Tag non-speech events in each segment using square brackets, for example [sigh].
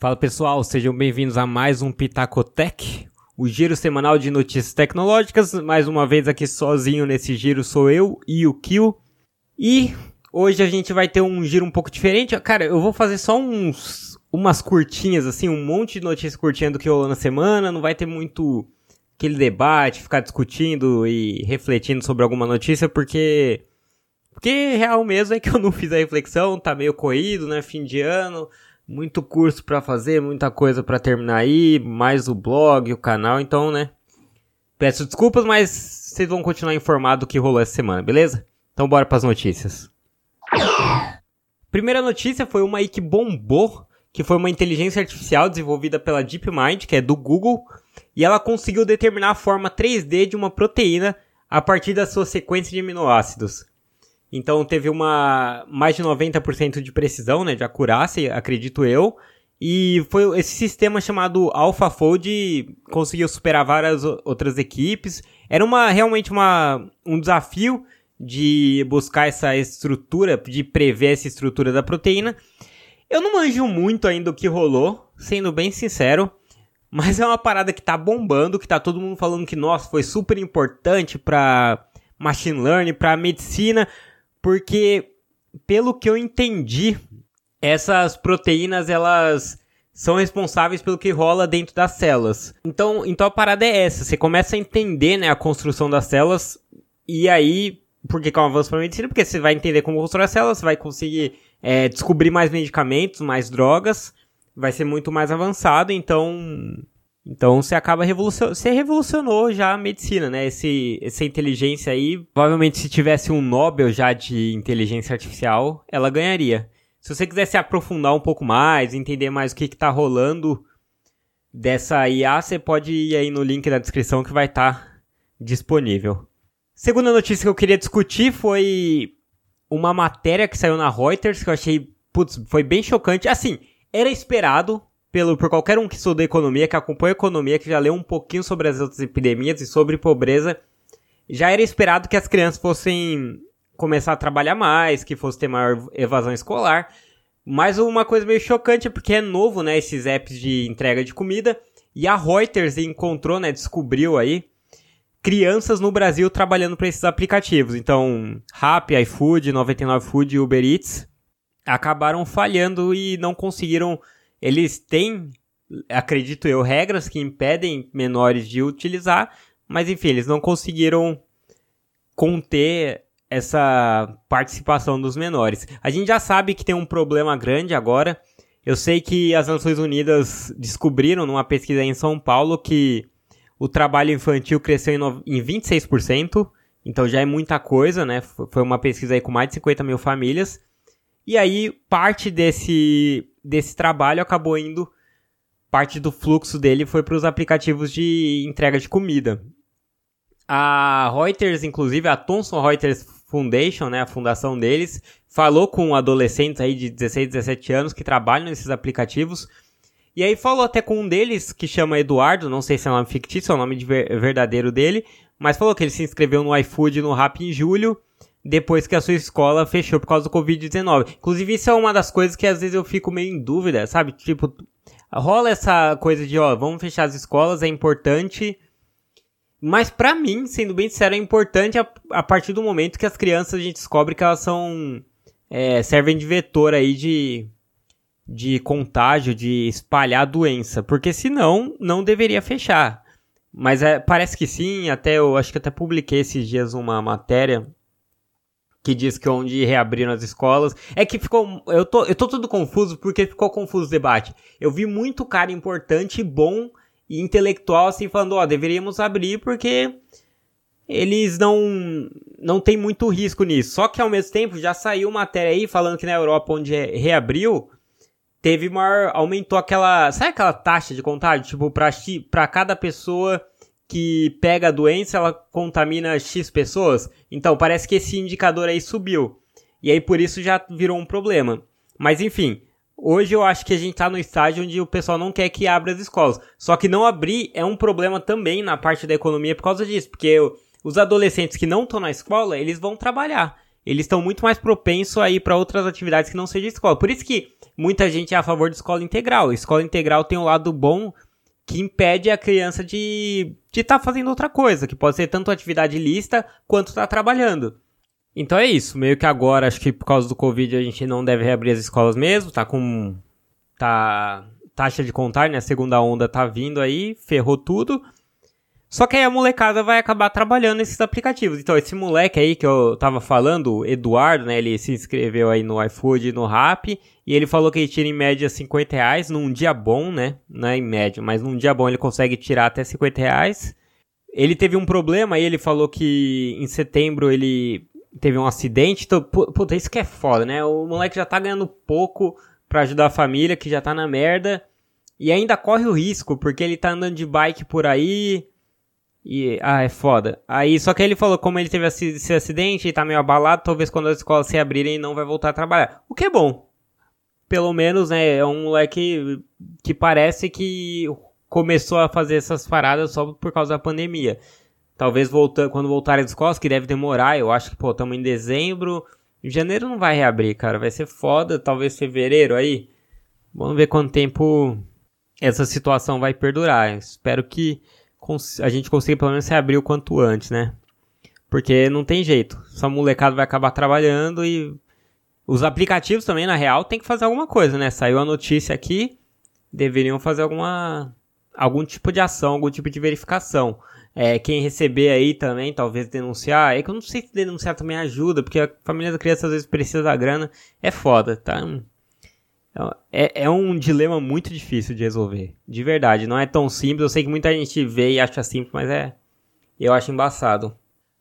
Fala pessoal, sejam bem-vindos a mais um Pitacotech, o giro semanal de notícias tecnológicas. Mais uma vez aqui sozinho nesse giro sou eu e o Kill. E hoje a gente vai ter um giro um pouco diferente. Cara, eu vou fazer só uns umas curtinhas assim, um monte de notícias curtinhas do que rolou na semana, não vai ter muito aquele debate, ficar discutindo e refletindo sobre alguma notícia, porque porque real mesmo é que eu não fiz a reflexão, tá meio corrido, né, fim de ano muito curso para fazer, muita coisa para terminar aí, mais o blog, o canal, então, né? Peço desculpas, mas vocês vão continuar informados do que rolou essa semana, beleza? Então bora para as notícias. Primeira notícia foi uma aí que bombou, que foi uma inteligência artificial desenvolvida pela DeepMind, que é do Google, e ela conseguiu determinar a forma 3D de uma proteína a partir da sua sequência de aminoácidos. Então teve uma mais de 90% de precisão, né, de acurácia, acredito eu. E foi esse sistema chamado AlphaFold conseguiu superar várias outras equipes. Era uma realmente uma, um desafio de buscar essa estrutura, de prever essa estrutura da proteína. Eu não manjo muito ainda o que rolou, sendo bem sincero, mas é uma parada que tá bombando, que tá todo mundo falando que nossa, foi super importante para machine learning, para medicina, porque pelo que eu entendi, essas proteínas elas são responsáveis pelo que rola dentro das células. Então, então a parada é essa, você começa a entender, né, a construção das células e aí, por que é um avanço para a medicina? Porque você vai entender como construir as células, você vai conseguir é, descobrir mais medicamentos, mais drogas, vai ser muito mais avançado, então então você acaba revolucionando, você revolucionou já a medicina, né? Esse, essa inteligência aí, provavelmente se tivesse um Nobel já de inteligência artificial, ela ganharia. Se você quiser se aprofundar um pouco mais, entender mais o que está rolando dessa IA, você pode ir aí no link da descrição que vai estar tá disponível. Segunda notícia que eu queria discutir foi uma matéria que saiu na Reuters que eu achei, putz, foi bem chocante. Assim, era esperado, pelo, por qualquer um que estuda economia, que acompanha economia, que já leu um pouquinho sobre as outras epidemias e sobre pobreza, já era esperado que as crianças fossem começar a trabalhar mais, que fosse ter maior evasão escolar. Mas uma coisa meio chocante é porque é novo, né, esses apps de entrega de comida, e a Reuters encontrou, né, descobriu aí crianças no Brasil trabalhando para esses aplicativos. Então, Rappi, iFood, 99 Food e Uber Eats acabaram falhando e não conseguiram eles têm, acredito eu, regras que impedem menores de utilizar, mas enfim, eles não conseguiram conter essa participação dos menores. A gente já sabe que tem um problema grande agora. Eu sei que as Nações Unidas descobriram numa pesquisa em São Paulo que o trabalho infantil cresceu em 26%, então já é muita coisa, né? Foi uma pesquisa aí com mais de 50 mil famílias. E aí, parte desse, desse trabalho acabou indo, parte do fluxo dele foi para os aplicativos de entrega de comida. A Reuters, inclusive, a Thomson Reuters Foundation, né, a fundação deles, falou com adolescentes aí de 16, 17 anos que trabalham nesses aplicativos. E aí falou até com um deles, que chama Eduardo, não sei se é um nome fictício, é o nome de ver verdadeiro dele, mas falou que ele se inscreveu no iFood no Rap em julho, depois que a sua escola fechou por causa do Covid-19. Inclusive, isso é uma das coisas que às vezes eu fico meio em dúvida, sabe? Tipo, rola essa coisa de, ó, vamos fechar as escolas, é importante. Mas para mim, sendo bem sincero, é importante a, a, partir do momento que as crianças a gente descobre que elas são. É, servem de vetor aí de, de contágio, de espalhar a doença. Porque senão, não deveria fechar. Mas é, parece que sim, até eu acho que até publiquei esses dias uma matéria que diz que onde reabriram as escolas. É que ficou. Eu tô, eu tô tudo confuso porque ficou confuso o debate. Eu vi muito cara importante, bom e intelectual assim falando: ó, deveríamos abrir porque eles não não tem muito risco nisso. Só que ao mesmo tempo já saiu matéria aí falando que na Europa onde é, reabriu teve maior aumentou aquela, sabe aquela taxa de contágio, tipo para para cada pessoa que pega a doença, ela contamina X pessoas. Então, parece que esse indicador aí subiu. E aí, por isso, já virou um problema. Mas, enfim, hoje eu acho que a gente está no estágio onde o pessoal não quer que abra as escolas. Só que não abrir é um problema também na parte da economia por causa disso. Porque os adolescentes que não estão na escola, eles vão trabalhar. eles estão muito mais propensos a ir para outras atividades que não seja escola. Por isso que muita gente é a favor de escola integral. Escola integral tem um lado bom que impede a criança de estar tá fazendo outra coisa, que pode ser tanto atividade lista quanto estar tá trabalhando. Então é isso, meio que agora, acho que por causa do Covid a gente não deve reabrir as escolas mesmo, tá com tá taxa de contágio, né? A segunda onda tá vindo aí, ferrou tudo. Só que aí a molecada vai acabar trabalhando nesses aplicativos. Então, esse moleque aí que eu tava falando, Eduardo, né? Ele se inscreveu aí no iFood e no Rap. E ele falou que ele tira em média 50 reais num dia bom, né? Não é em média, mas num dia bom ele consegue tirar até 50 reais. Ele teve um problema e ele falou que em setembro ele teve um acidente. Então, puta, isso que é foda, né? O moleque já tá ganhando pouco para ajudar a família, que já tá na merda. E ainda corre o risco, porque ele tá andando de bike por aí e, ah, é foda. Aí, só que ele falou, como ele teve esse acidente e tá meio abalado, talvez quando as escolas se abrirem não vai voltar a trabalhar. O que é bom. Pelo menos, né, é um moleque que parece que começou a fazer essas paradas só por causa da pandemia. Talvez voltando, quando voltarem as escolas, que deve demorar, eu acho que, pô, estamos em dezembro. Em janeiro não vai reabrir, cara. Vai ser foda, talvez fevereiro aí. Vamos ver quanto tempo essa situação vai perdurar. Espero que a gente consiga pelo menos se abrir o quanto antes, né? Porque não tem jeito. Essa molecada vai acabar trabalhando e os aplicativos também, na real, tem que fazer alguma coisa, né? Saiu a notícia aqui, deveriam fazer alguma algum tipo de ação, algum tipo de verificação. É, quem receber aí também, talvez denunciar. É que eu não sei se denunciar também ajuda, porque a família da criança às vezes precisa da grana. É foda, tá? É, é um dilema muito difícil de resolver. De verdade, não é tão simples. Eu sei que muita gente vê e acha simples, mas é. Eu acho embaçado.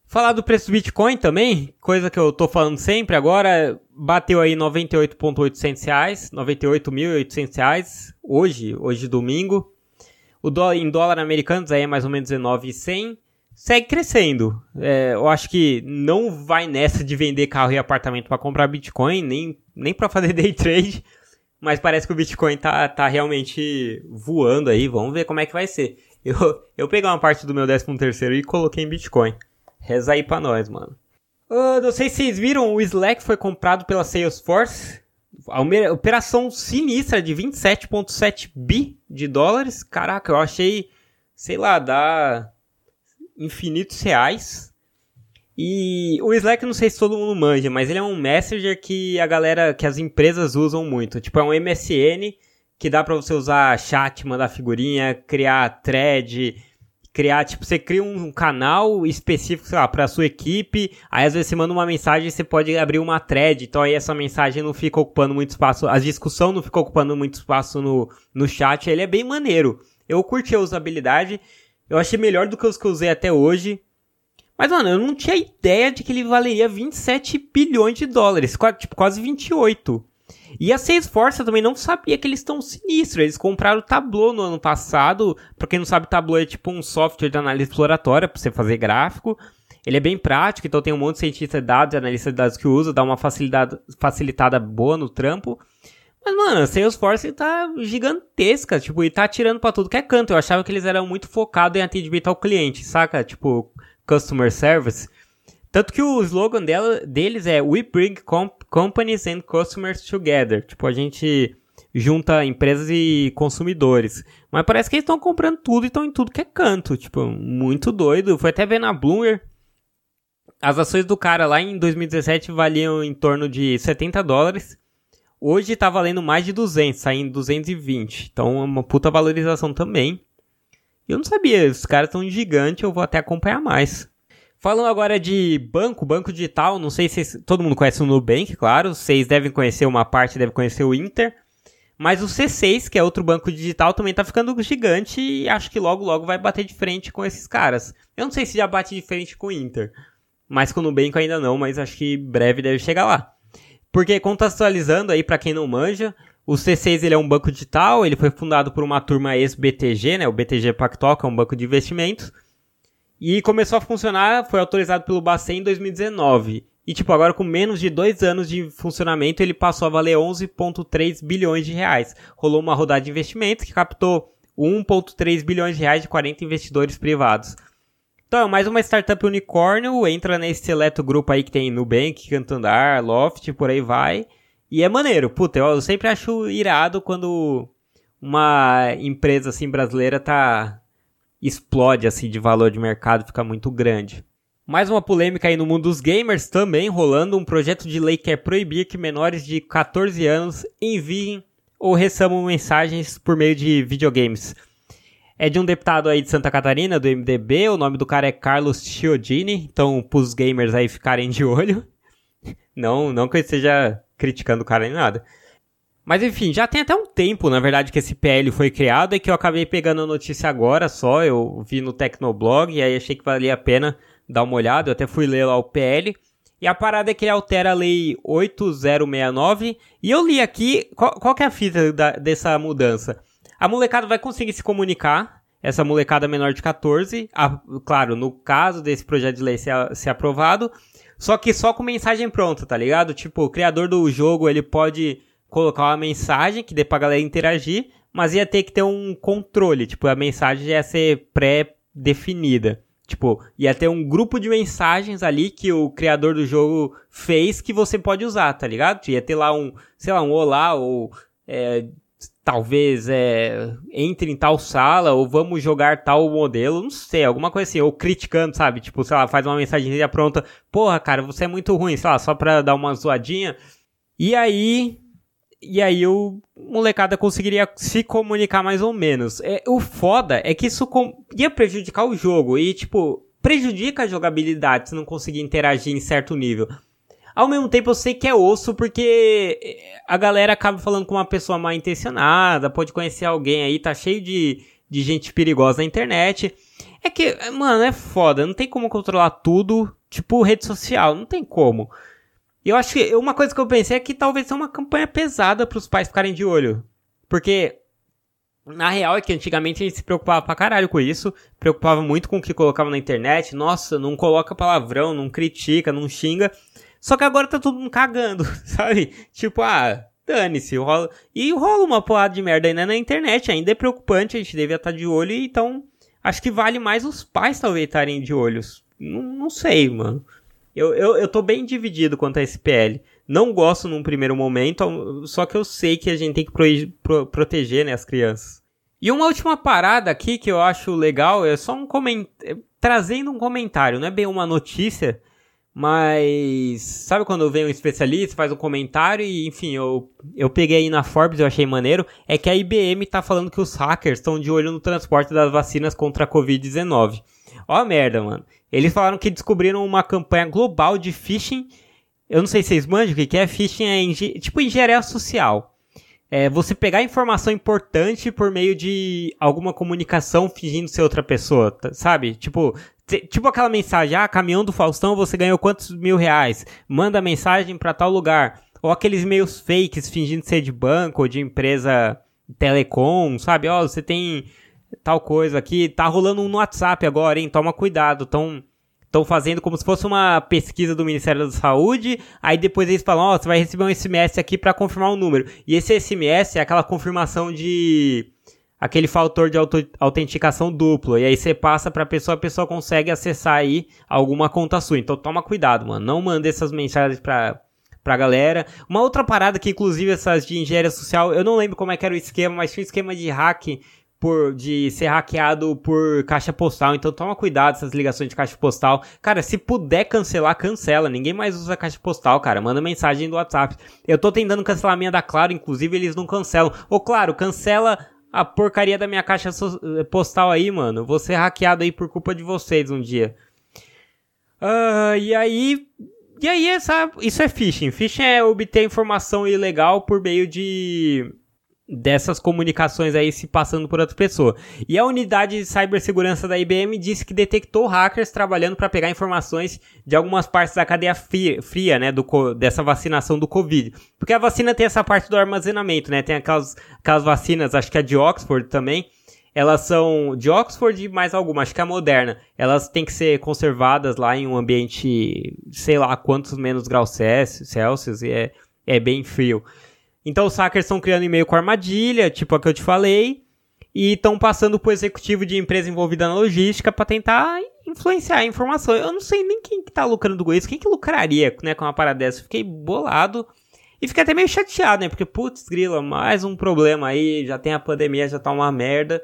Falar do preço do Bitcoin também, coisa que eu tô falando sempre agora, bateu aí 98.800 reais, 98.800 reais, hoje, hoje domingo. O dólar, em dólar americano aí é mais ou menos 19,100. Segue crescendo. É, eu acho que não vai nessa de vender carro e apartamento para comprar Bitcoin, nem, nem para fazer [laughs] day trade. Mas parece que o Bitcoin tá, tá realmente voando aí. Vamos ver como é que vai ser. Eu, eu peguei uma parte do meu 13 terceiro e coloquei em Bitcoin. Reza aí pra nós, mano. Uh, não sei se vocês viram, o Slack foi comprado pela Salesforce. A operação sinistra de 27,7 bi de dólares. Caraca, eu achei, sei lá, dá infinitos reais. E o Slack, não sei se todo mundo manja, mas ele é um messenger que a galera, que as empresas usam muito. Tipo, é um MSN que dá para você usar chat, mandar figurinha, criar thread, criar, tipo, você cria um canal específico, sei lá, pra sua equipe, aí às vezes você manda uma mensagem e você pode abrir uma thread, então aí essa mensagem não fica ocupando muito espaço, a discussão não fica ocupando muito espaço no, no chat, ele é bem maneiro. Eu curti a usabilidade, eu achei melhor do que os que eu usei até hoje, mas, mano, eu não tinha ideia de que ele valeria 27 bilhões de dólares, tipo, quase 28. E a Salesforce eu também não sabia que eles estão sinistros. Eles compraram o Tableau no ano passado. Pra quem não sabe, Tableau é tipo um software de análise exploratória pra você fazer gráfico. Ele é bem prático, então tem um monte de cientista de dados e analista de dados que usa, dá uma facilidade, facilitada boa no trampo. Mas, mano, a Salesforce tá gigantesca, tipo, e tá tirando pra tudo que é canto. Eu achava que eles eram muito focados em atendimento ao cliente, saca? Tipo, Customer Service. Tanto que o slogan dela, deles é We Bring com Companies and Customers Together. Tipo, a gente junta empresas e consumidores. Mas parece que eles estão comprando tudo e estão em tudo que é canto. Tipo, muito doido. Foi até ver na Bloomberg. As ações do cara lá em 2017 valiam em torno de 70 dólares. Hoje tá valendo mais de 200, saindo 220. Então é uma puta valorização também. Eu não sabia, os caras estão gigantes, eu vou até acompanhar mais. Falando agora de banco, banco digital, não sei se todo mundo conhece o Nubank, claro, vocês devem conhecer uma parte, devem conhecer o Inter. Mas o C6, que é outro banco digital, também tá ficando gigante e acho que logo logo vai bater de frente com esses caras. Eu não sei se já bate de frente com o Inter, mas com o Nubank ainda não, mas acho que breve deve chegar lá. Porque contextualizando aí para quem não manja, o C6 ele é um banco digital, ele foi fundado por uma turma ex-BTG, né, o BTG Pactual, que é um banco de investimentos. E começou a funcionar, foi autorizado pelo Bacen em 2019. E, tipo, agora com menos de dois anos de funcionamento, ele passou a valer 11,3 bilhões de reais. Rolou uma rodada de investimentos que captou 1,3 bilhões de reais de 40 investidores privados. Então, mais uma startup unicórnio, entra nesse seleto grupo aí que tem Nubank, Cantandar, Loft, por aí vai. E é maneiro, puta, eu sempre acho irado quando uma empresa assim brasileira tá explode assim de valor de mercado, fica muito grande. Mais uma polêmica aí no mundo dos gamers também rolando um projeto de lei que quer proibir que menores de 14 anos enviem ou recebam mensagens por meio de videogames. É de um deputado aí de Santa Catarina, do MDB. O nome do cara é Carlos Chiodini. Então, pros gamers aí ficarem de olho. [laughs] Não, não que eu esteja criticando o cara nem nada. Mas enfim, já tem até um tempo, na verdade, que esse PL foi criado e que eu acabei pegando a notícia agora só. Eu vi no Tecnoblog e aí achei que valia a pena dar uma olhada. Eu até fui ler lá o PL. E a parada é que ele altera a lei 8069. E eu li aqui, qual, qual que é a fita da, dessa mudança? A molecada vai conseguir se comunicar, essa molecada menor de 14, a, claro, no caso desse projeto de lei ser, ser aprovado, só que só com mensagem pronta, tá ligado? Tipo, o criador do jogo, ele pode colocar uma mensagem que dê pra galera interagir, mas ia ter que ter um controle, tipo, a mensagem ia ser pré-definida. Tipo, ia ter um grupo de mensagens ali que o criador do jogo fez que você pode usar, tá ligado? Ia ter lá um, sei lá, um olá ou é, talvez é, entre em tal sala ou vamos jogar tal modelo, não sei, alguma coisa assim, ou criticando, sabe? Tipo, sei lá, faz uma mensagem pronta, porra, cara, você é muito ruim, sei lá, só pra dar uma zoadinha. E aí, e aí o molecada conseguiria se comunicar mais ou menos. É, o foda é que isso com, ia prejudicar o jogo e, tipo, prejudica a jogabilidade se não conseguir interagir em certo nível. Ao mesmo tempo, eu sei que é osso porque a galera acaba falando com uma pessoa mal intencionada, pode conhecer alguém aí, tá cheio de, de gente perigosa na internet. É que, mano, é foda, não tem como controlar tudo, tipo rede social, não tem como. Eu acho que uma coisa que eu pensei é que talvez seja uma campanha pesada para os pais ficarem de olho. Porque na real é que antigamente a gente se preocupava pra caralho com isso, preocupava muito com o que colocava na internet. Nossa, não coloca palavrão, não critica, não xinga. Só que agora tá todo mundo cagando, [laughs] sabe? Tipo, ah, dane-se, rola. E rola uma porrada de merda ainda na internet, ainda é preocupante, a gente devia estar tá de olho, então acho que vale mais os pais talvez estarem de olhos. Não, não sei, mano. Eu, eu, eu tô bem dividido quanto a SPL. Não gosto num primeiro momento, só que eu sei que a gente tem que pro, pro, proteger né, as crianças. E uma última parada aqui que eu acho legal é só um comentário. Trazendo um comentário, não é bem uma notícia, mas sabe quando vem um especialista, faz um comentário e, enfim, eu, eu peguei aí na Forbes, eu achei maneiro, é que a IBM tá falando que os hackers estão de olho no transporte das vacinas contra a Covid-19. Ó a merda, mano. Eles falaram que descobriram uma campanha global de phishing. Eu não sei se vocês manjam o que é. Phishing é tipo engenharia social. É você pegar informação importante por meio de alguma comunicação fingindo ser outra pessoa, sabe? Tipo, Tipo aquela mensagem, ah, caminhão do Faustão, você ganhou quantos mil reais? Manda mensagem para tal lugar. Ou aqueles e-mails fakes fingindo ser de banco ou de empresa telecom, sabe? Ó, oh, você tem tal coisa aqui, tá rolando um no WhatsApp agora, hein? Toma cuidado, tão estão fazendo como se fosse uma pesquisa do Ministério da Saúde, aí depois eles falam, ó, oh, você vai receber um SMS aqui para confirmar o número. E esse SMS é aquela confirmação de aquele fator de autenticação duplo. E aí você passa para a pessoa, a pessoa consegue acessar aí alguma conta sua. Então toma cuidado, mano. Não mande essas mensagens para pra galera. Uma outra parada que, inclusive, essas de engenharia social, eu não lembro como é que era o esquema, mas tinha um esquema de hack por, de ser hackeado por caixa postal. Então toma cuidado essas ligações de caixa postal. Cara, se puder cancelar, cancela. Ninguém mais usa caixa postal, cara. Manda mensagem do WhatsApp. Eu tô tentando cancelar a minha da Claro, inclusive eles não cancelam. Ou claro, cancela a porcaria da minha caixa eh, postal aí, mano. Vou ser hackeado aí por culpa de vocês um dia. Uh, e aí. E aí, essa, isso é phishing. Phishing é obter informação ilegal por meio de dessas comunicações aí se passando por outra pessoa. E a unidade de cibersegurança da IBM disse que detectou hackers trabalhando para pegar informações de algumas partes da cadeia fria, né, do, dessa vacinação do Covid. Porque a vacina tem essa parte do armazenamento, né? Tem aquelas, aquelas vacinas, acho que a de Oxford também, elas são de Oxford e mais alguma, acho que a moderna. Elas têm que ser conservadas lá em um ambiente, sei lá quantos menos graus Celsius, e é, é bem frio. Então os hackers estão criando e-mail com armadilha, tipo a que eu te falei. e estão passando pro executivo de empresa envolvida na logística para tentar influenciar a informação. Eu não sei nem quem que tá lucrando com isso, quem que lucraria né, com uma parada dessa. Fiquei bolado e fiquei até meio chateado, né? Porque, putz, grila, mais um problema aí, já tem a pandemia, já tá uma merda.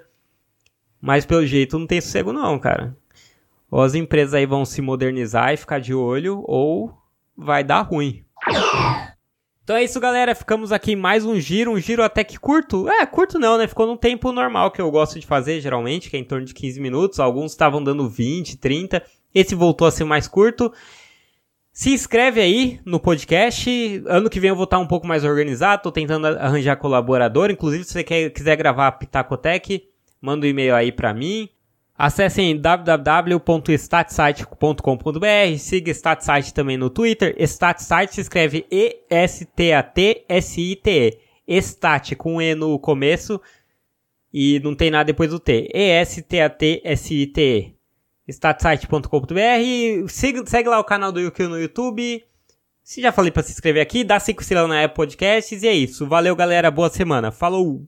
Mas pelo jeito não tem sossego não, cara. Ou as empresas aí vão se modernizar e ficar de olho, ou vai dar ruim. Então é isso, galera. Ficamos aqui mais um giro, um giro até que curto. É, curto não, né? Ficou num tempo normal que eu gosto de fazer, geralmente, que é em torno de 15 minutos. Alguns estavam dando 20, 30. Esse voltou a ser mais curto. Se inscreve aí no podcast. Ano que vem eu vou estar um pouco mais organizado. Tô tentando arranjar colaborador. Inclusive, se você quer, quiser gravar a Pitacotec, manda um e-mail aí pra mim. Acessem www.statsite.com.br, siga Statsite também no Twitter. Statsite se escreve E-S-T-A-T-S-I-T-E. Estat com E no começo e não tem nada depois do T. E-S-T-A-T-S-I-T-E. Statsite.com.br. Segue lá o canal do Yukio no YouTube. Se já falei para se inscrever aqui, dá 5 estrelas na Apple Podcasts e é isso. Valeu, galera. Boa semana. Falou!